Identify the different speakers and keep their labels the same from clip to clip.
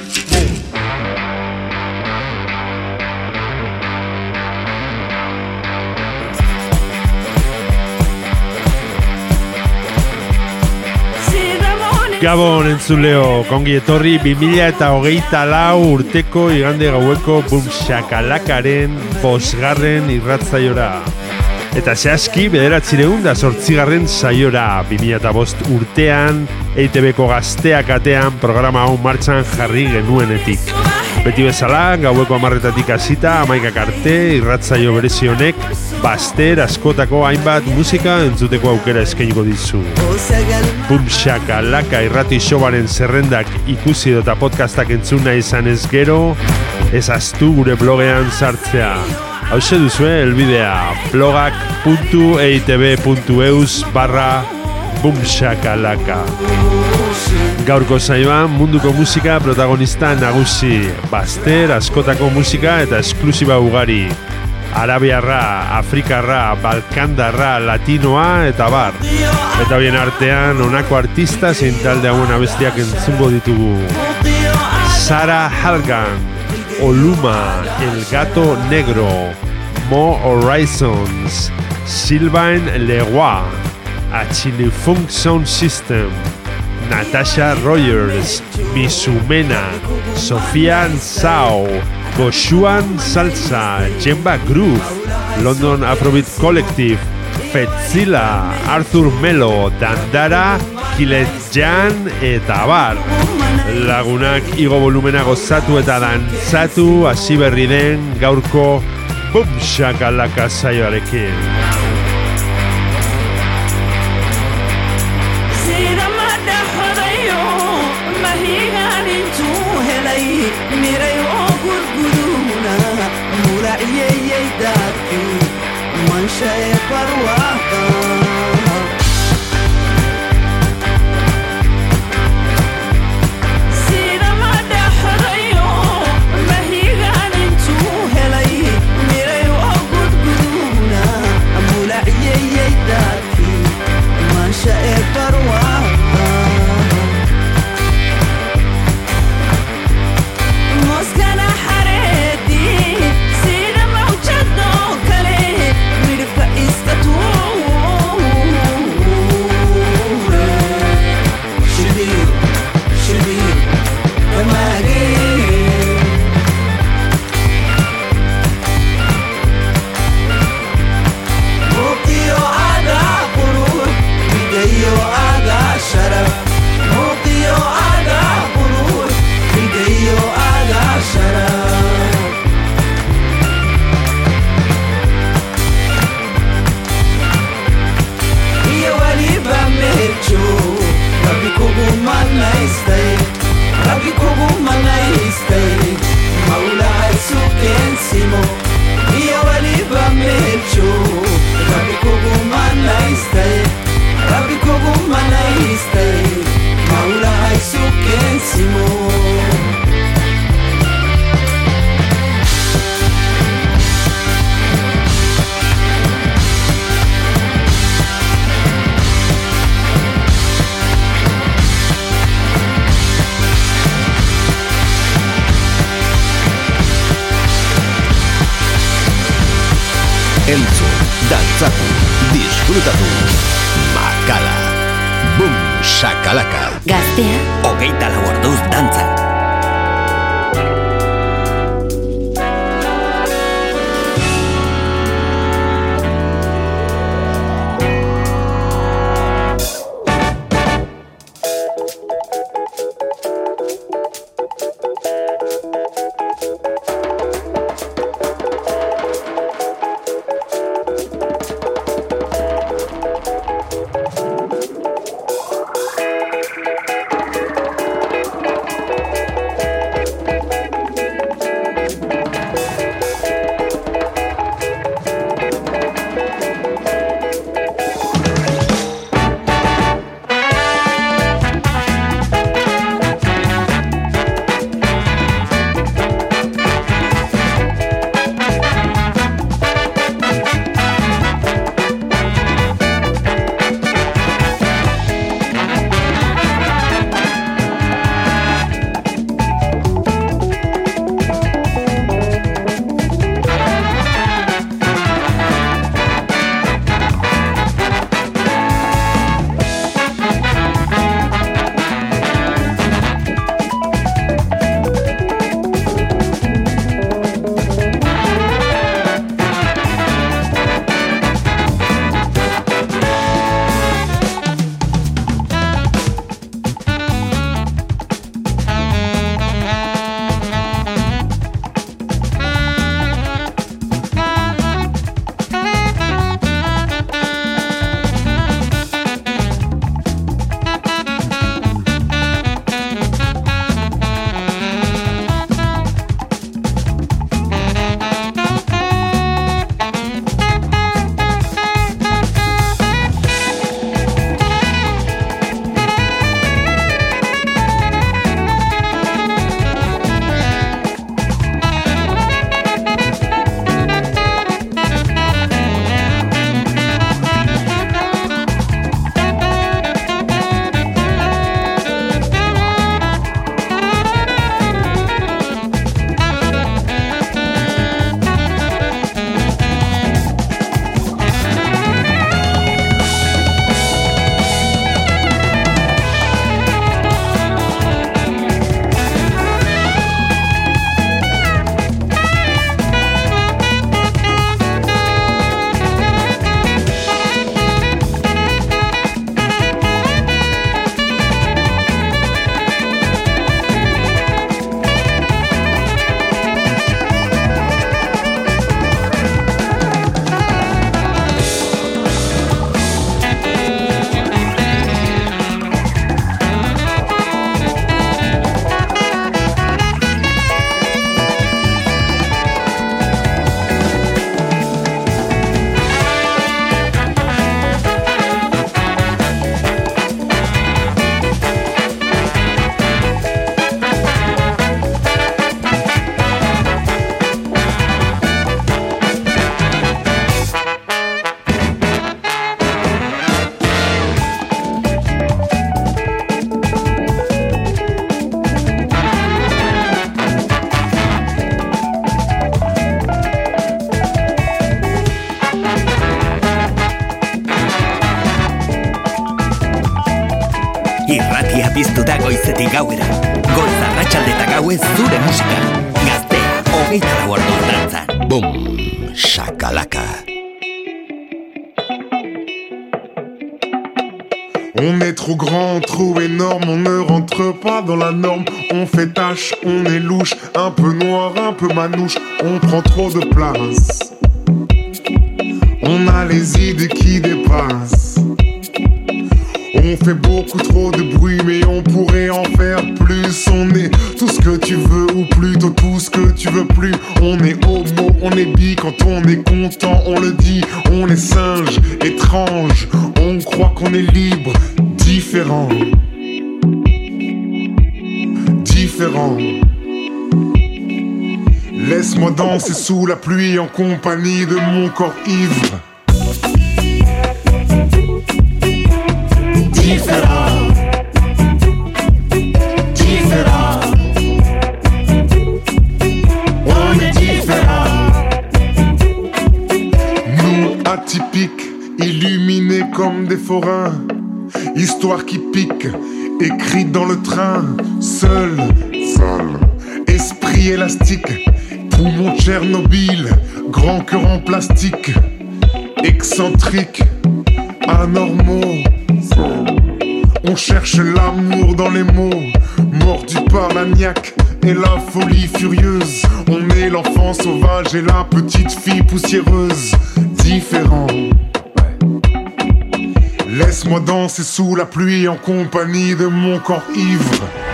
Speaker 1: Gabon entzuleo, kongi etorri 2000 eta hogeita lau urteko igande gaueko bumxakalakaren bosgarren irratzaiora. Eta zehazki bederatzireun da sortzigarren saiora 2000 eta urtean EITB-ko gazteak atean programa hau martxan jarri genuenetik. Beti bezala, gaueko amarretatik hasita, amaikak arte, irratzaio berezi honek, baster askotako hainbat musika entzuteko aukera eskainiko dizu. Bumxaka laka irrati showaren zerrendak ikusi eta podcastak entzuna izan ez gero, ez astu gure blogean sartzea. Hau duzue, elbidea blogak.eitb.eus barra bumxakalaka. Gaurko saioan munduko musika protagonista nagusi, baster, askotako musika eta esklusiba ugari. Arabiarra, Afrikarra, Balkandarra, Latinoa eta bar. Eta bien artean honako artista zein talde hauen abestiak entzungo ditugu. Sara Halgan, Oluma, El Gato Negro, Mo Horizons, Sylvain Leroy, Achille Funk Sound System, Natasha Rogers, Misumena, Sofía Sao, Goshuan Salsa, Jemba Groove, London Afrobeat Collective, Fetzila, Arthur Melo, Dandara, Kilet Jan eta Bar. Lagunak igo volumena gozatu eta dantzatu hasi berri den gaurko bumxakalaka
Speaker 2: deixa é para o ar.
Speaker 3: On prend trop de place. On a les idées qui dépassent. On fait beaucoup trop de bruit, mais on pourrait en faire plus. On est tout ce que tu veux, ou plutôt tout ce que tu veux plus. On est homo, on est bi, quand on est content, on le dit. On est singe, étrange, on croit qu'on est libre, différent. Différent. Laisse-moi danser sous la pluie en compagnie de mon corps ivre. On est. Nous atypiques, illuminés comme des forains. Histoire qui pique, écrite dans le train. Seul, seul. Esprit élastique, poumon Tchernobyl, grand cœur en plastique. Excentrique, anormaux. On cherche l'amour dans les mots, mordu par la et la folie furieuse. On est l'enfant sauvage et la petite fille poussiéreuse, différent. Laisse-moi danser sous la pluie en compagnie de mon corps ivre.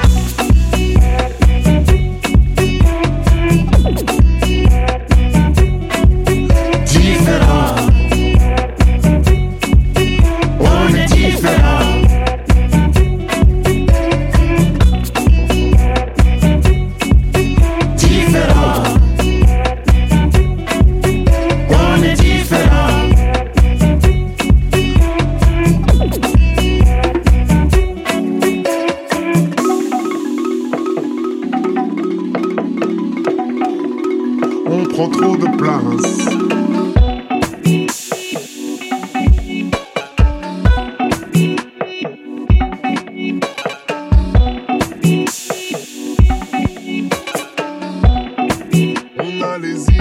Speaker 2: Champs-Élysées.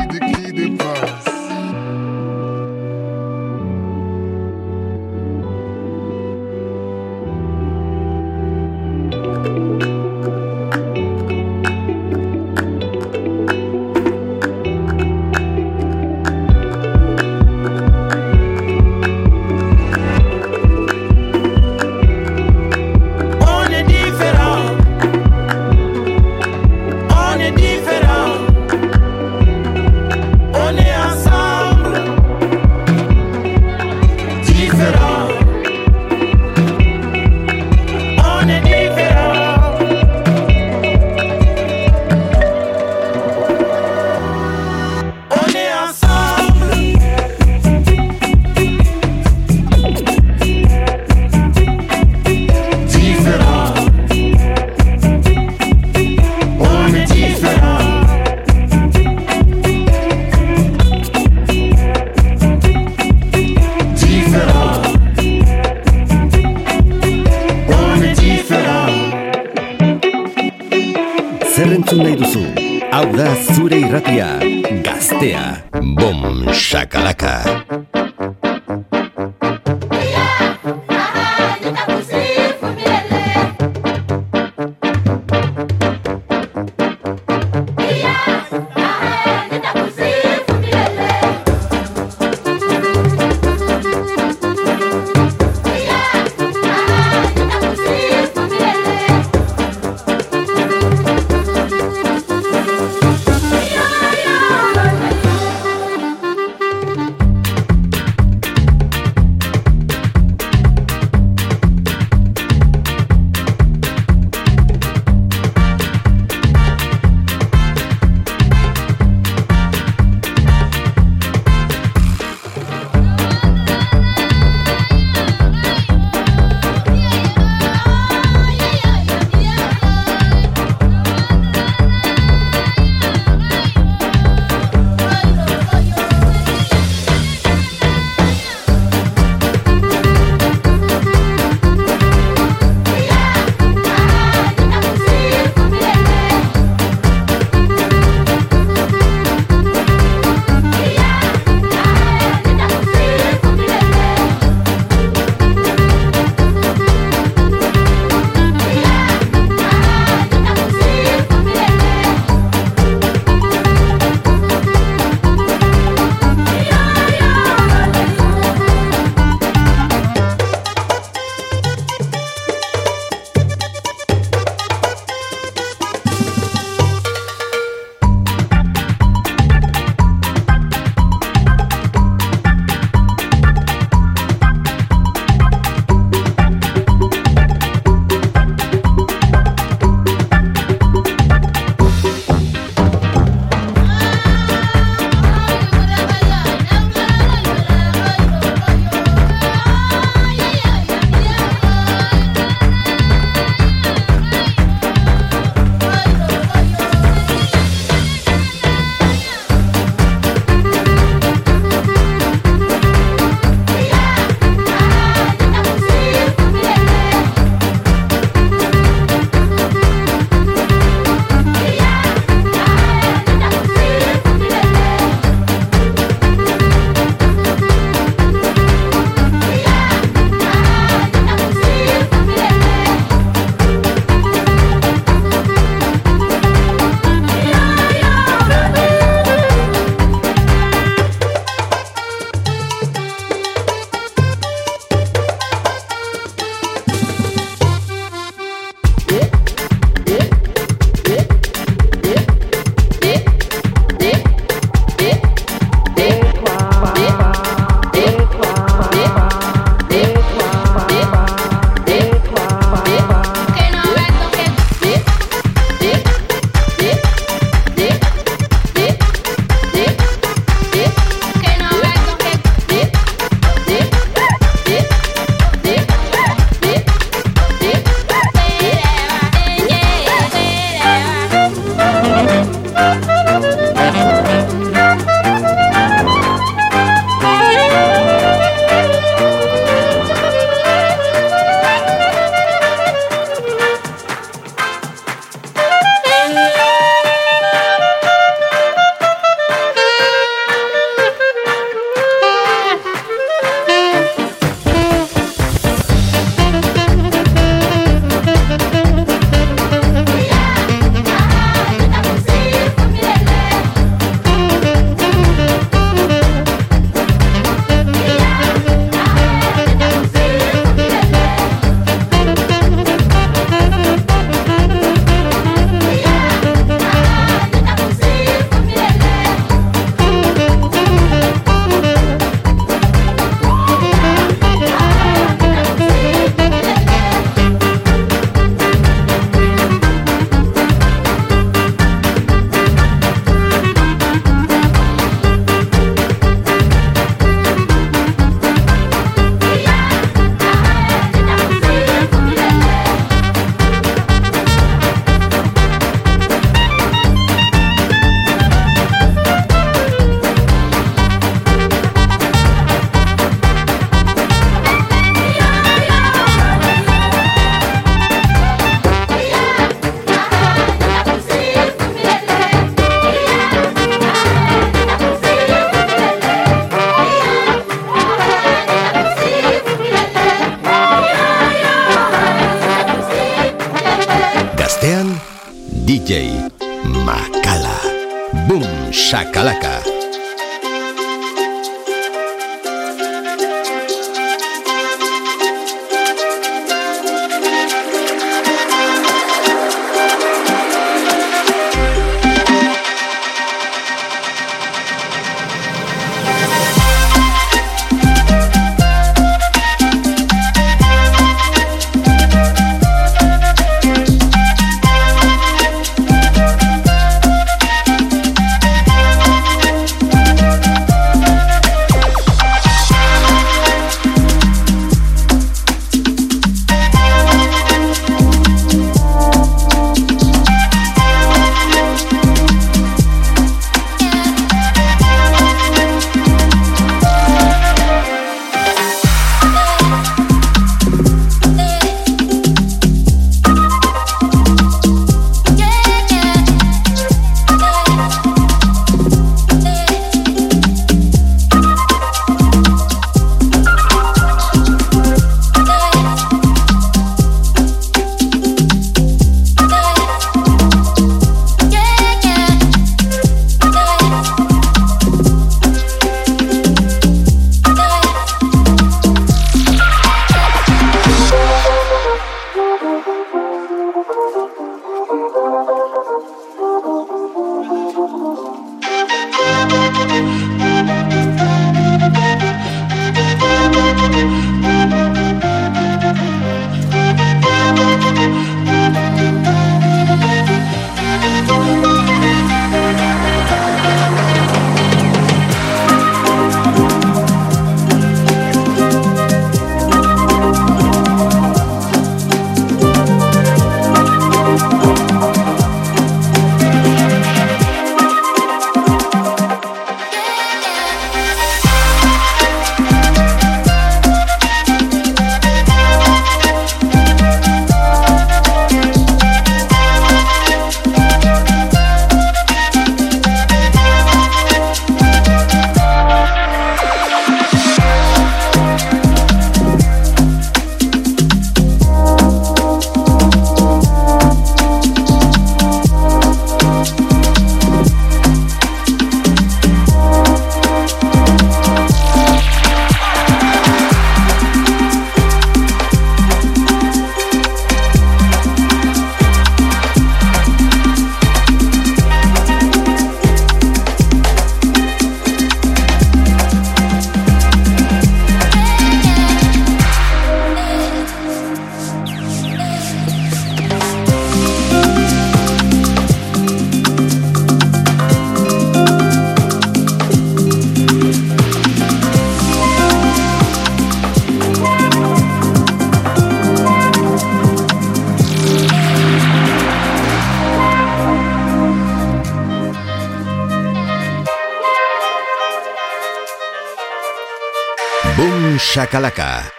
Speaker 2: Shakalaka.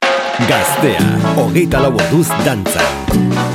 Speaker 4: Gaztea, hogeita lau orduz dantzan.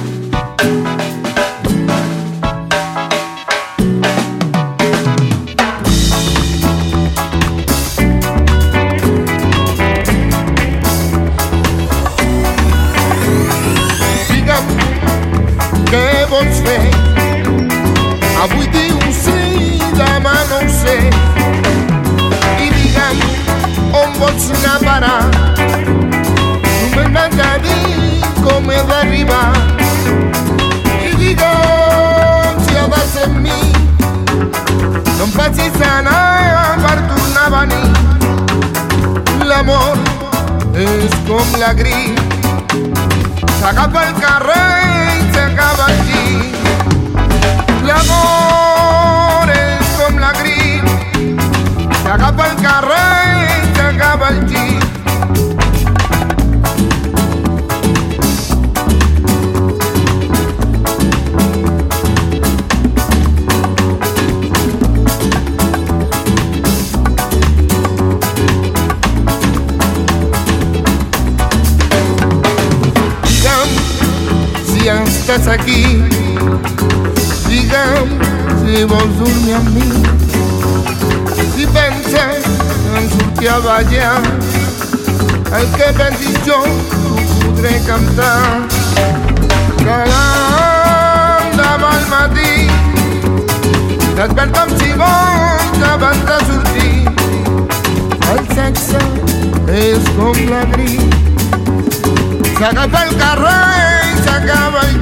Speaker 5: Estàs aquí. Digue'm si vols dormir amb mi. Si penses en sortir a ballar, el que pensis jo t'ho podré cantar. L'endemà al matí desperta'm si vols
Speaker 4: abans de sortir. El sexe és com la grip. S'agafa el carrer i s'acaba el.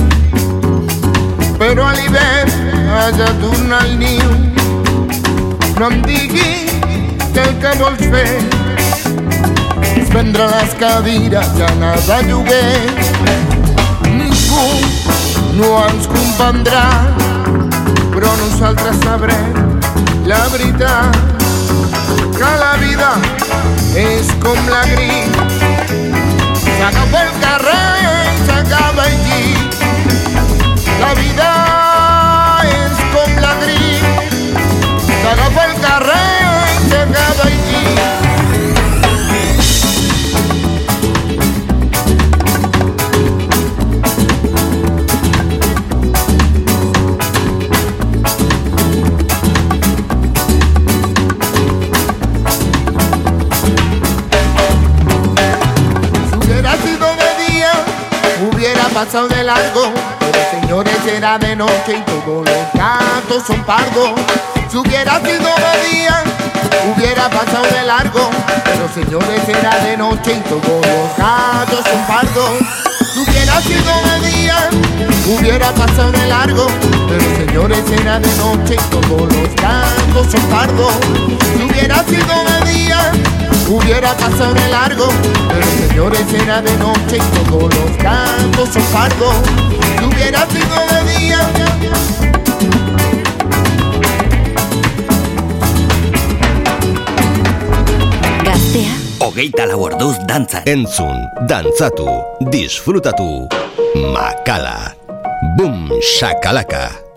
Speaker 4: però a l'hivern has de tornar al niu. No em diguis que el que vols fer és vendre les cadires i anar de lloguer. Ningú no ens comprendrà, però nosaltres sabrem la veritat que la vida és com la grip S'acaba el carrer i s'acaba el llit. La vida es con la todo fue el carré llegado allí. Si hubiera sido de día, hubiera pasado de largo. Señores, era de noche y todos los gatos son pardos. Si hubiera sido de día, hubiera pasado de largo. Pero señores, era de noche y todos los gatos son pardos. Hubiera sido de día, hubiera pasado de largo. Pero señores, era de noche y todos los gatos son pardos. Hubiera sido de día, hubiera pasado de largo. Pero señores, era de noche y todos los gatos son pardos. Hubiera sido de día,
Speaker 6: Gaztea,
Speaker 7: Hogeita lau orduz dantzan.
Speaker 8: Entzun, dantzatu, disfrutatu. Makala. Boom, shakalaka.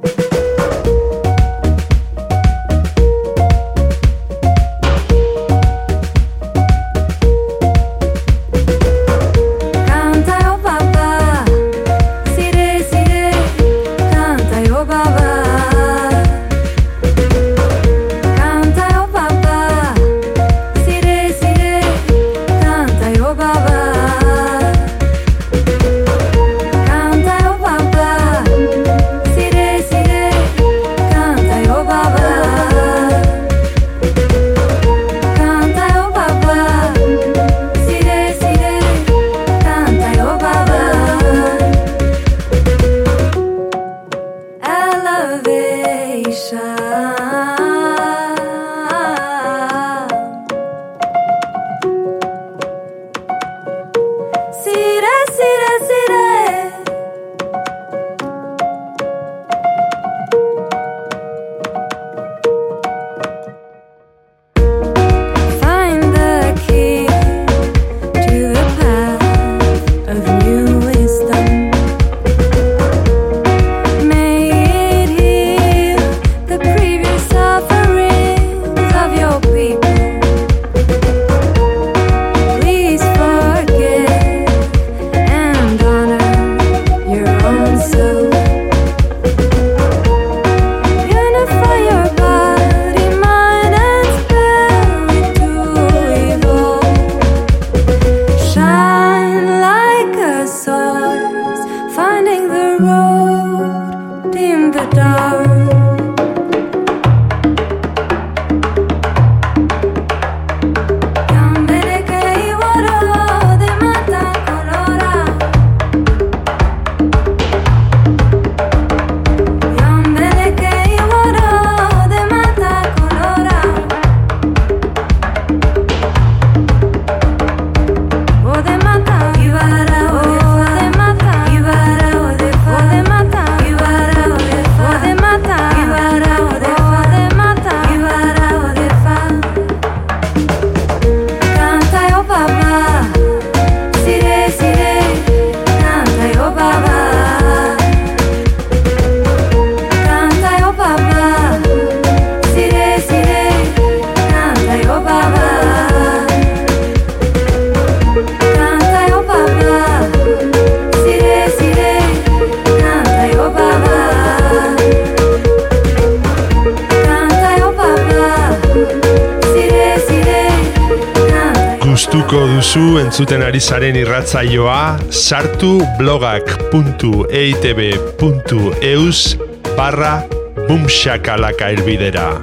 Speaker 1: egingo duzu entzuten ari zaren irratzaioa sartu blogak.eitb.eus barra bumxakalaka elbidera.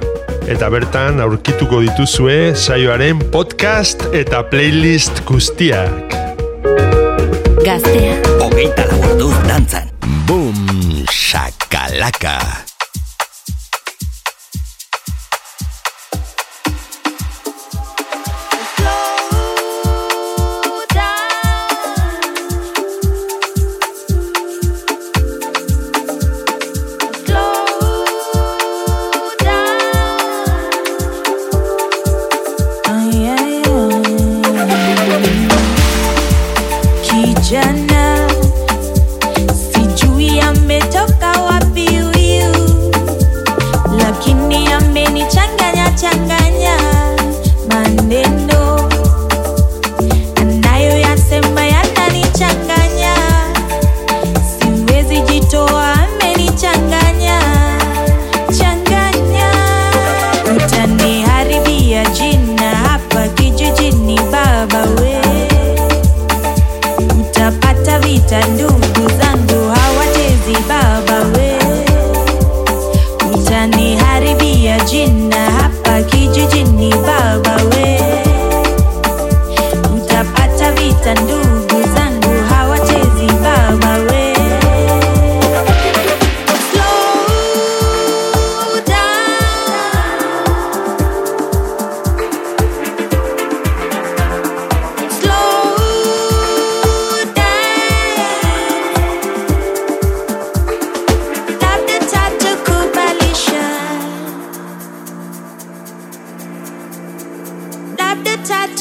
Speaker 1: Eta bertan aurkituko dituzue saioaren podcast eta playlist guztiak.
Speaker 6: Gaztea.
Speaker 7: Hogeita lau dantzan.
Speaker 9: Bum shakalaka.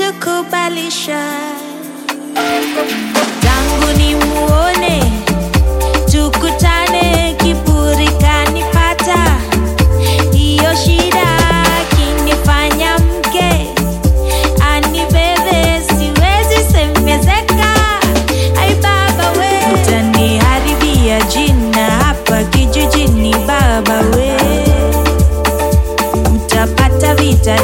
Speaker 8: kilichokubalisha tangu ni muone tukutane, kiburi kanipata, hiyo shida kinifanya mke anibebe, siwezi semezeka. Ai baba we, utaniharibia jina hapa kijijini, baba we, mtapata vita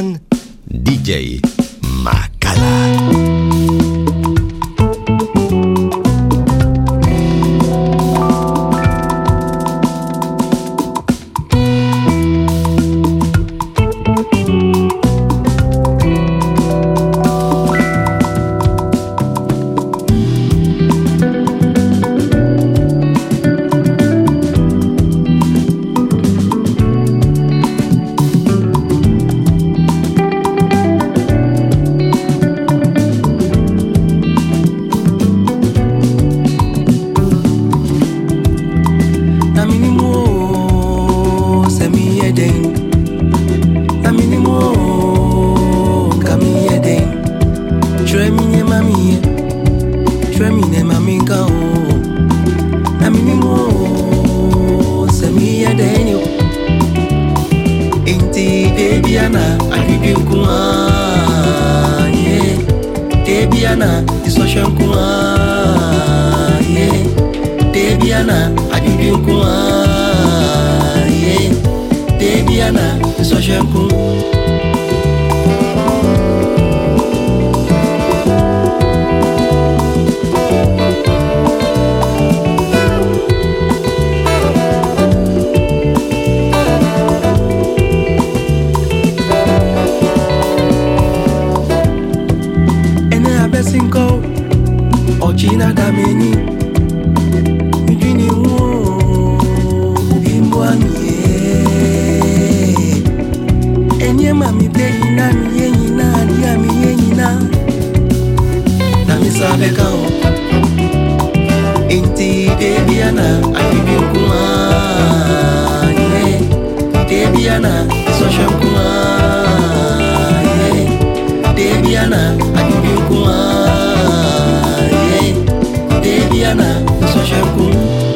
Speaker 10: Gurean DJ Makala.
Speaker 11: biyana aibi kuma ye eh. de biyana soshan kuma ye eh. de biyana aibi kuma ye eh. de biyana
Speaker 10: kuma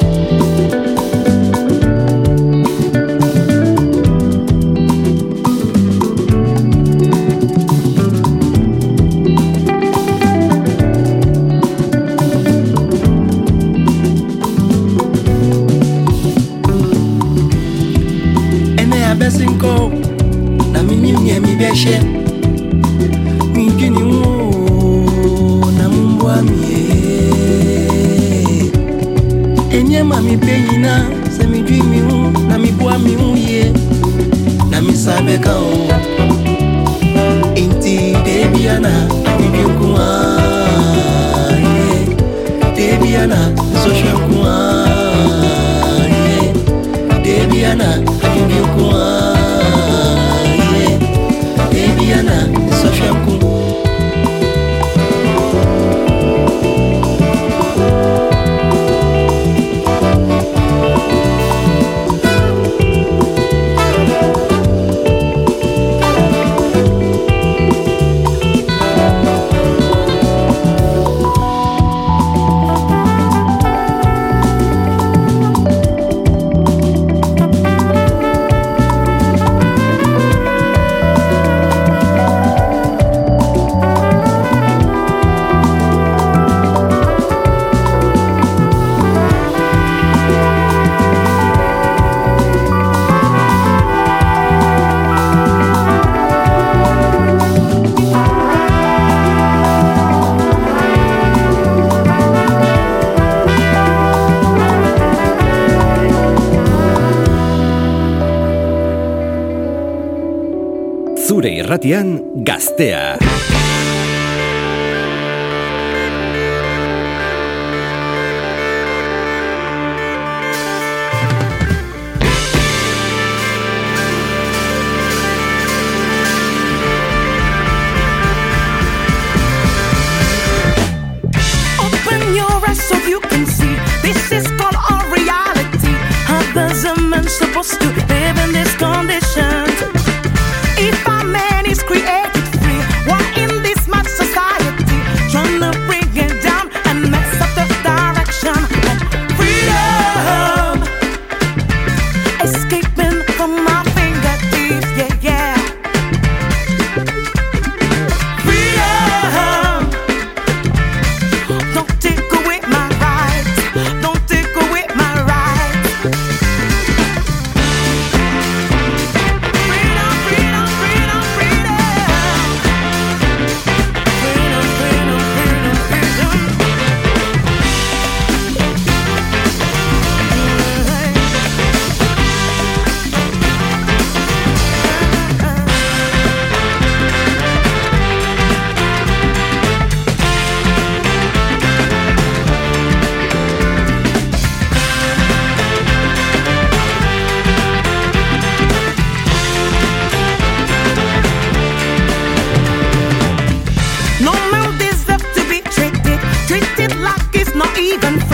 Speaker 10: Irratian Gaztea.
Speaker 12: Treat it like it's not even fair.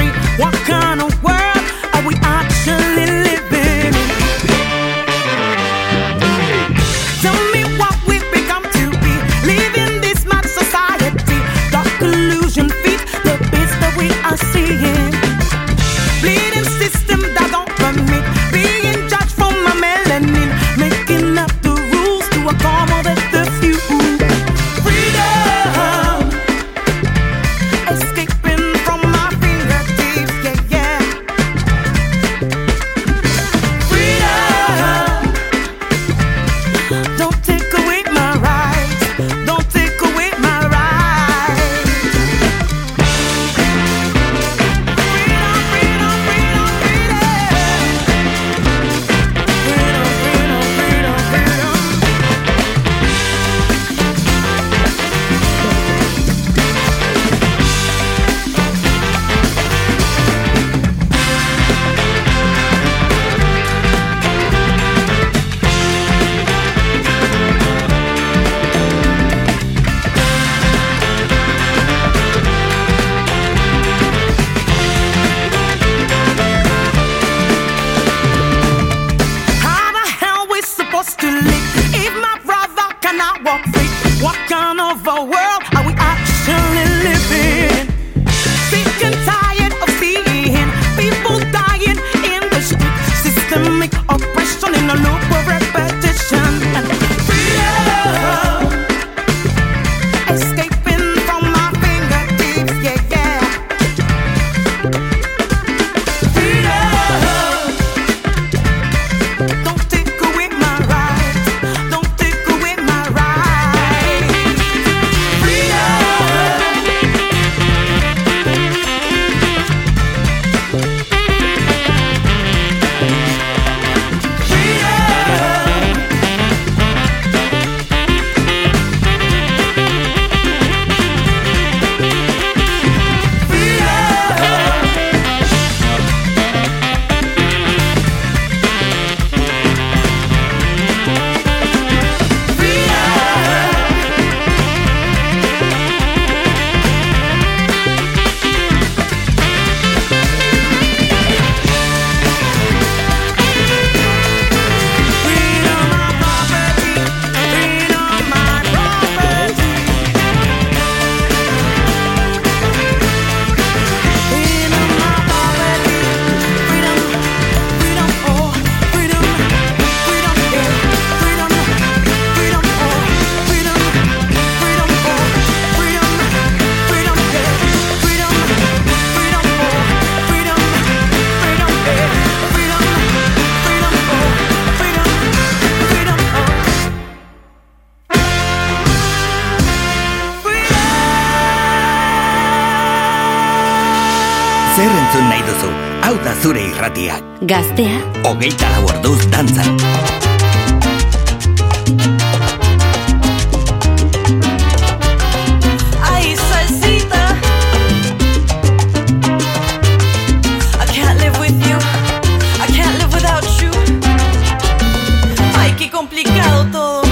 Speaker 12: Todo.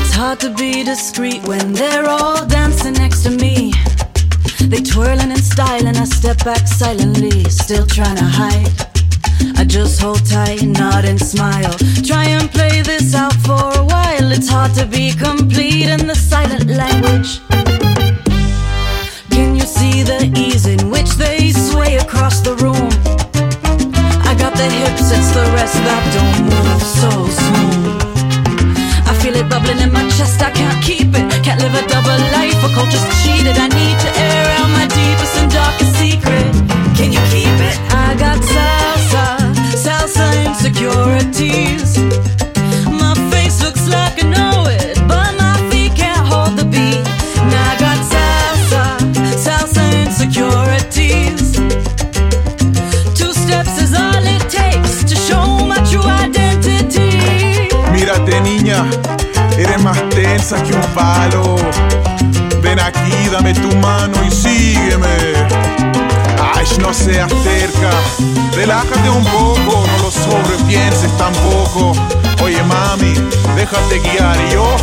Speaker 12: It's hard to be discreet when they're all dancing next to me. They twirling and styling. I step back silently, still trying to hide. Just hold tight, nod and smile. Try and play this out for a while. It's hard to be complete in the silent language. Can you see the ease in which they sway across the room? I got the hips, it's the rest that don't move so smooth. I feel it bubbling in my chest, I can't keep it. Can't live a double life, a culture's cheated. I need to air out my deepest and darkest secret. Can you keep it? I got salsa insecurities. My face looks like know it, but my feet can't hold the beat. I got salsa, salsa insecurities. Two steps is all it takes to show my true identity.
Speaker 3: Mírate niña, eres más tensa que un palo. Ven aquí, dame tu mano y sígueme. No seas terca, relájate un poco, no lo sobrepienses tampoco. Oye mami, déjate guiar y yo,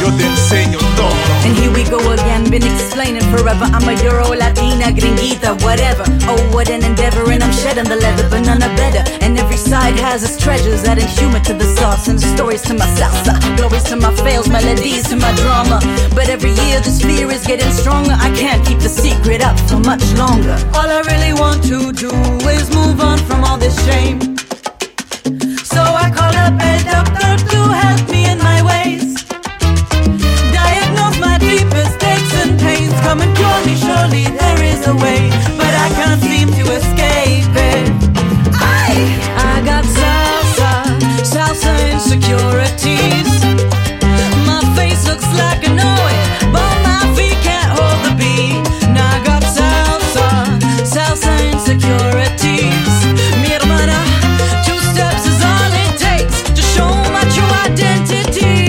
Speaker 3: yo te enseño todo.
Speaker 12: And here we go again, been explaining forever. I'm a Euro, Latina, gringuita, whatever. Oh, what an endeavor, and I'm shedding the leather, but none are better. And every side has its treasures, adding humor to the sauce and stories to my salsa. Glories to my fails, melodies to my drama. But every year this fear is getting stronger. I can't keep the secret up for much longer. All I really want to do is move on from all this shame. So I call up a doctor to help me in my Come and cure me, surely there is a way. But I can't seem to escape it. I, I got salsa, salsa insecurities. My face looks like I know it, but my feet can't hold the beat. Now I got salsa, salsa insecurities. Mi hermana, two steps is all it takes to show my true identity.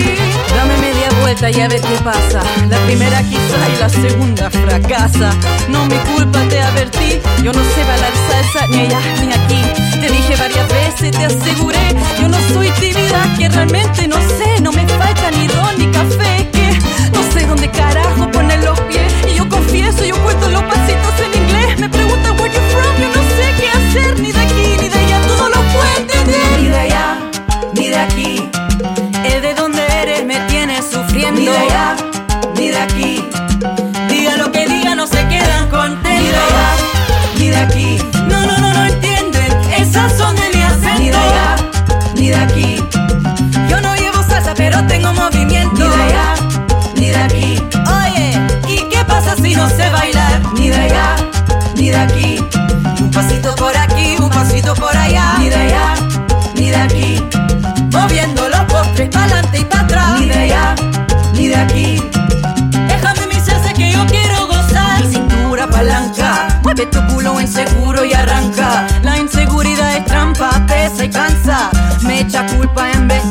Speaker 12: Dame media vuelta y a ver qué pasa. La primera quizá y la segunda fracasa. No mi culpa, te advertí. Yo no sé bailar salsa ni allá ni aquí. Te dije varias veces, te aseguré. Yo no soy tímida, que realmente no sé. No me falta ni ron ni café. Que no sé dónde carajo poner los pies. Y yo confieso, yo cuento los pasitos en inglés. Me preguntan where you from, yo no sé qué hacer. Ni de aquí ni de allá, todo lo puedo entender. Ni de allá, ni de aquí. Tu culo inseguro y arranca. La inseguridad es trampa, pesa y cansa. Me echa culpa en vez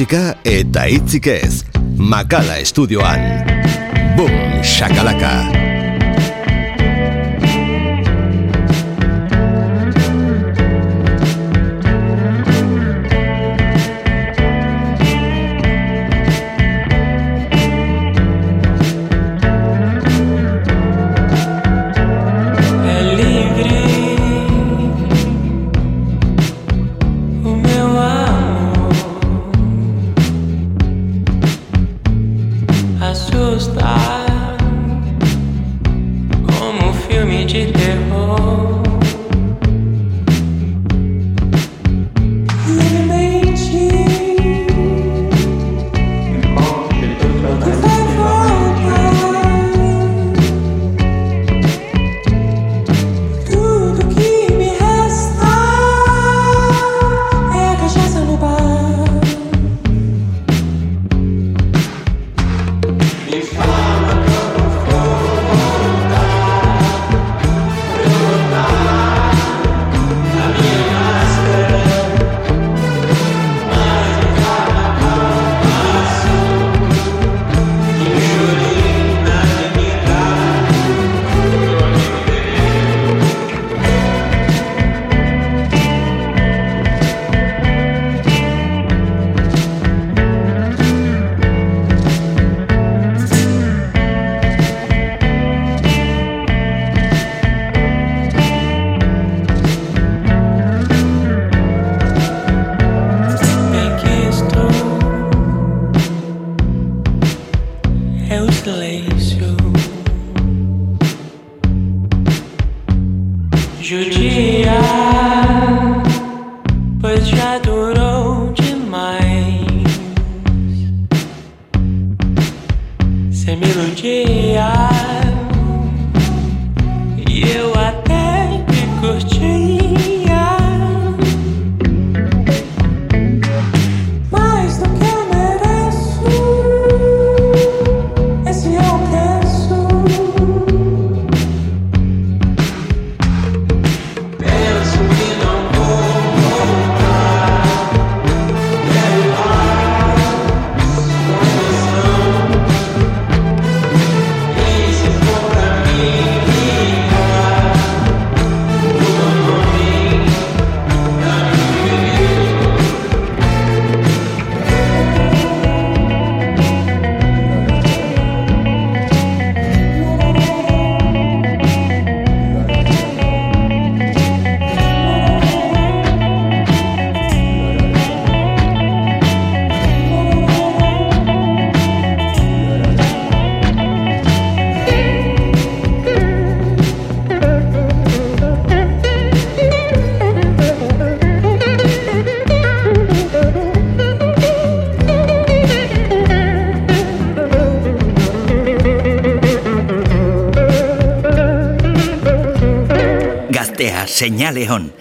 Speaker 10: Musika eta hitzik ez. Makala estudioan. Boom, shakalaka.
Speaker 13: Señaleón.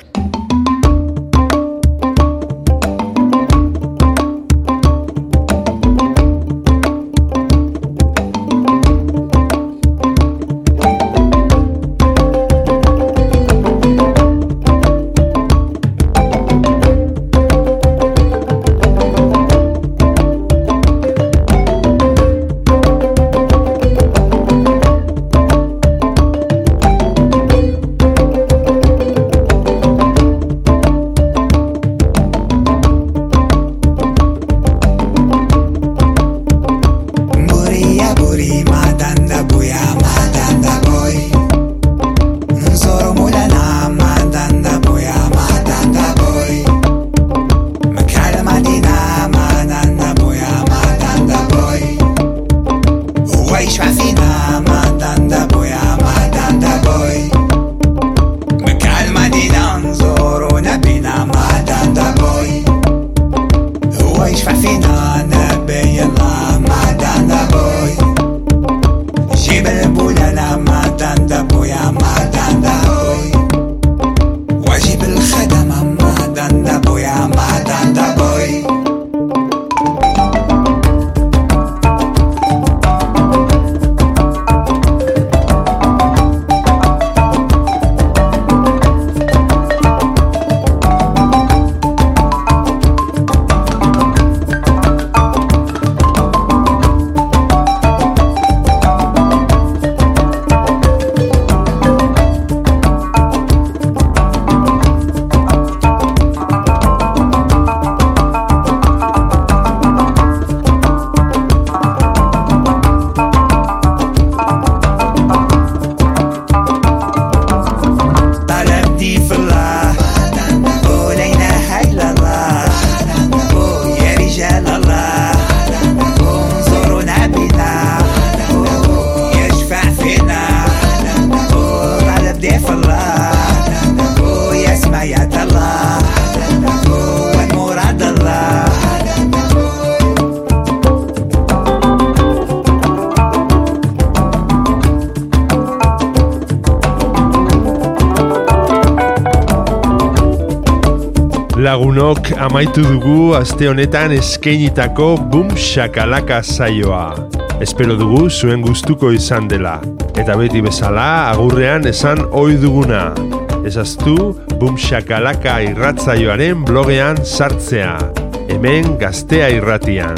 Speaker 1: Lagunok amaitu dugu aste honetan eskeinitako Boom Shakalaka saioa. Espero dugu zuen gustuko izan dela. Eta beti bezala agurrean esan ohi duguna. Ezaztu Boom Shakalaka irratzaioaren blogean sartzea. Hemen gaztea irratian.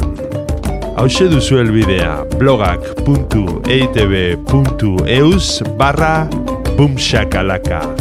Speaker 1: Hauxe duzu elbidea blogak.eitb.eus barra boomshakalaka.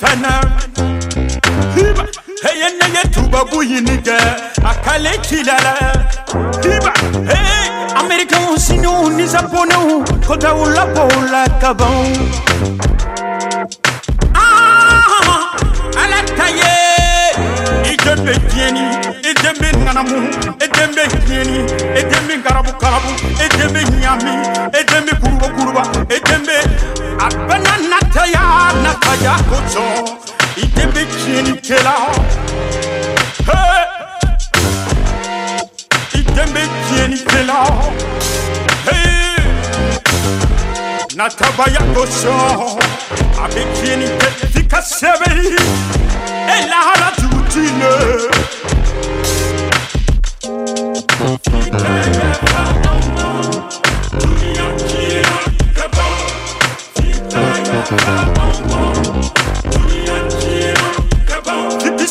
Speaker 14: fana. Hiba. Hey ne ye tuba bu yinige akale kilala. Hiba. Hey american usinu ni zaponu kota ula bola kabon. Ah ala taye ijebe tieni ijebe nanamu ijebe tieni ijebe karabu karabu ijebe nyami ijebe kuruba kuruba ya kucho ite bikin kela. Hey! Ite bikin kela. Hey! Nataba ya kucho abikin ite fika sebe hala tutine.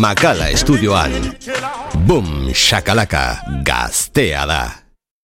Speaker 2: Makala estudioan. Boom, shakalaka, gaztea da.